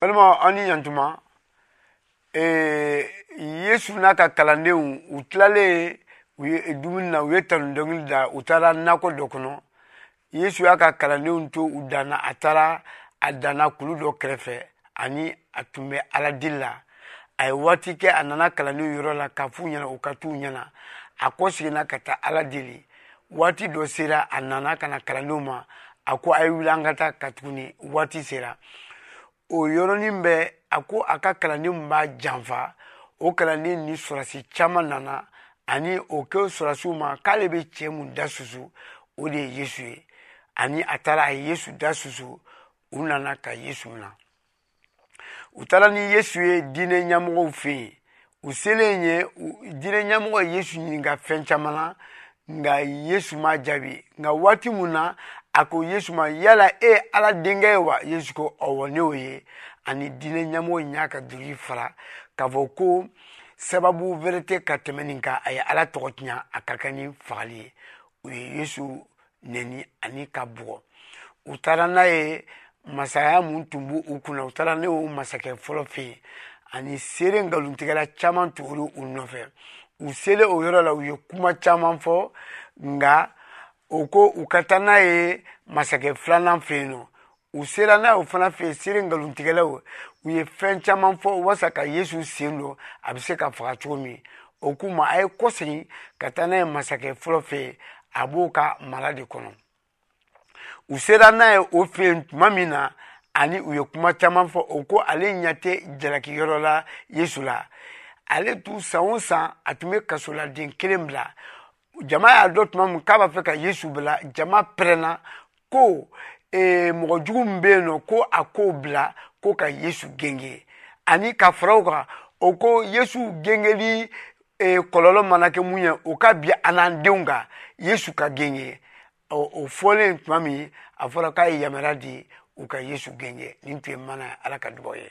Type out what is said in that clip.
balimaw aw ni yantuma yesu n'a ka kalandenw u tilalen u ye dumuni na u ye tanu dɔnkili da u taara nakɔ dɔ kɔnɔ yesu y'a ka kalandenw to u danna a taara a danna kulu dɔ kɛrɛfɛ ani a tun bɛ ala deli la a ye waati kɛ a nana kalandenw yɔrɔ la k'a f'u ɲɛna u ka t'u ɲɛna a kɔ seginna ka taa ala deli waati dɔ sera a nana ka na kalandenw ma a ko a ye wuli an ka taa ka tuguni waati sera o yɔrɔnin bɛɛ a ko a ka kalandenw min b'a janfa o kalanden ni sɔrɔsi caman nana ani o kɛ sɔrɔsiw ma k'ale bɛ cɛ mun da susu o de ye yesu ye ani a taara a ye yesu da susu u nana ka yesu na u taara ni yesu ye diinɛ ɲɛmɔgɔw fɛ yen u selen ye diinɛ ɲɛmɔgɔ ye yesu ɲininka fɛn caman na nka yesu ma jaabi nka waati mun na a ko yesu ma yala e ye ala denkɛ ye wa yesu ko ɔwɔ ne y'o ye ani diinɛ ɲɛmɔgɔ in y'a ka dugu fara k'a fɔ ko sababu wɛrɛ tɛ ka tɛmɛ nin kan a ye ala tɔgɔ tiɲa a ka kɛ ni fagali ye u ye yesu neni ani ka bugɔ u taara n'a ye masaya mun tun b'u u kunna u taara ne y'o masakɛ fɔlɔ fɛ yen ani seere nkalontigɛla caman tugura u nɔfɛ u selen o yɔrɔ la u ye kuma caman fɔ nka o ko u ka taa n'a ye masakɛ filanan fɛ yen nɔ u sera n'a o fana fɛ yen seere nkalontigɛlaw u ye fɛn caman fɔ walasa ka yesu sen don a bɛ se ka faga cogo min o k'u ma a ye kɔ segin ka taa n'a ye masakɛ fɔlɔ fɛ yen a b'o ka mara de kɔnɔ u sera n'a ye o fɛ yen tuma min na ani u ye kuma caman fɔ o ko ale ɲɛ tɛ jalaki yɔrɔ la yesu la ale tun san o san a tun bɛ kasoladen kelen bila jama y'a dɔn tuma min k'a b'a fɛ ka yesu bila jama pɛrɛnna ko ee, mɔgɔ jugu min bɛ yen nɔ ko a k'o bila ko ka yesu genge ani ka fara o kan o ko yesu gengeli ee, kɔlɔlɔ mana kɛ mun ye o ka bi a n'an denw kan yesu ka genge o fɔlen tuma min a fɔra k'a ye yamaruya di u ka yesu genge nin tun ye mana ala ka dugaw ye